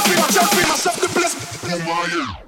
free myself, free myself, the bliss. Who are you?